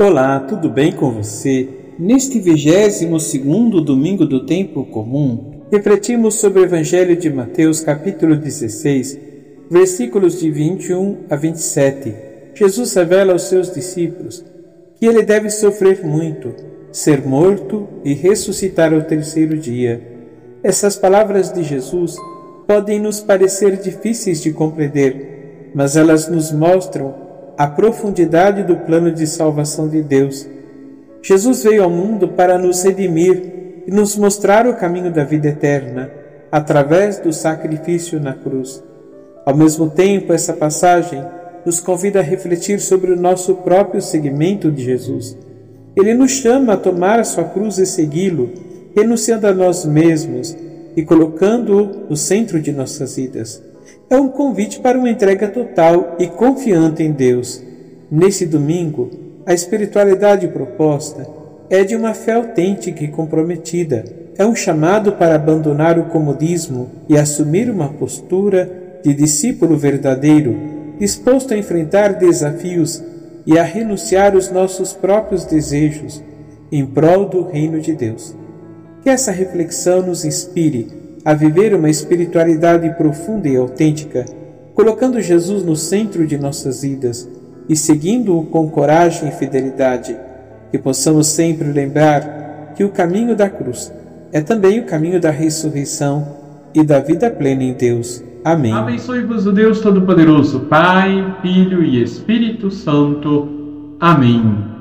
Olá, tudo bem com você? Neste 22 segundo domingo do tempo comum, refletimos sobre o Evangelho de Mateus, capítulo 16, versículos de 21 a 27. Jesus revela aos seus discípulos que ele deve sofrer muito, ser morto e ressuscitar ao terceiro dia. Essas palavras de Jesus podem nos parecer difíceis de compreender, mas elas nos mostram a profundidade do plano de salvação de Deus. Jesus veio ao mundo para nos redimir e nos mostrar o caminho da vida eterna através do sacrifício na cruz. Ao mesmo tempo, essa passagem nos convida a refletir sobre o nosso próprio seguimento de Jesus. Ele nos chama a tomar a sua cruz e segui-lo, renunciando a nós mesmos e colocando-o no centro de nossas vidas é um convite para uma entrega total e confiante em Deus. Nesse domingo, a espiritualidade proposta é de uma fé autêntica e comprometida. É um chamado para abandonar o comodismo e assumir uma postura de discípulo verdadeiro, disposto a enfrentar desafios e a renunciar os nossos próprios desejos em prol do reino de Deus. Que essa reflexão nos inspire a viver uma espiritualidade profunda e autêntica, colocando Jesus no centro de nossas vidas e seguindo-o com coragem e fidelidade, que possamos sempre lembrar que o caminho da cruz é também o caminho da ressurreição e da vida plena em Deus. Amém. Abençoe-vos o Deus Todo-Poderoso, Pai, Filho e Espírito Santo. Amém.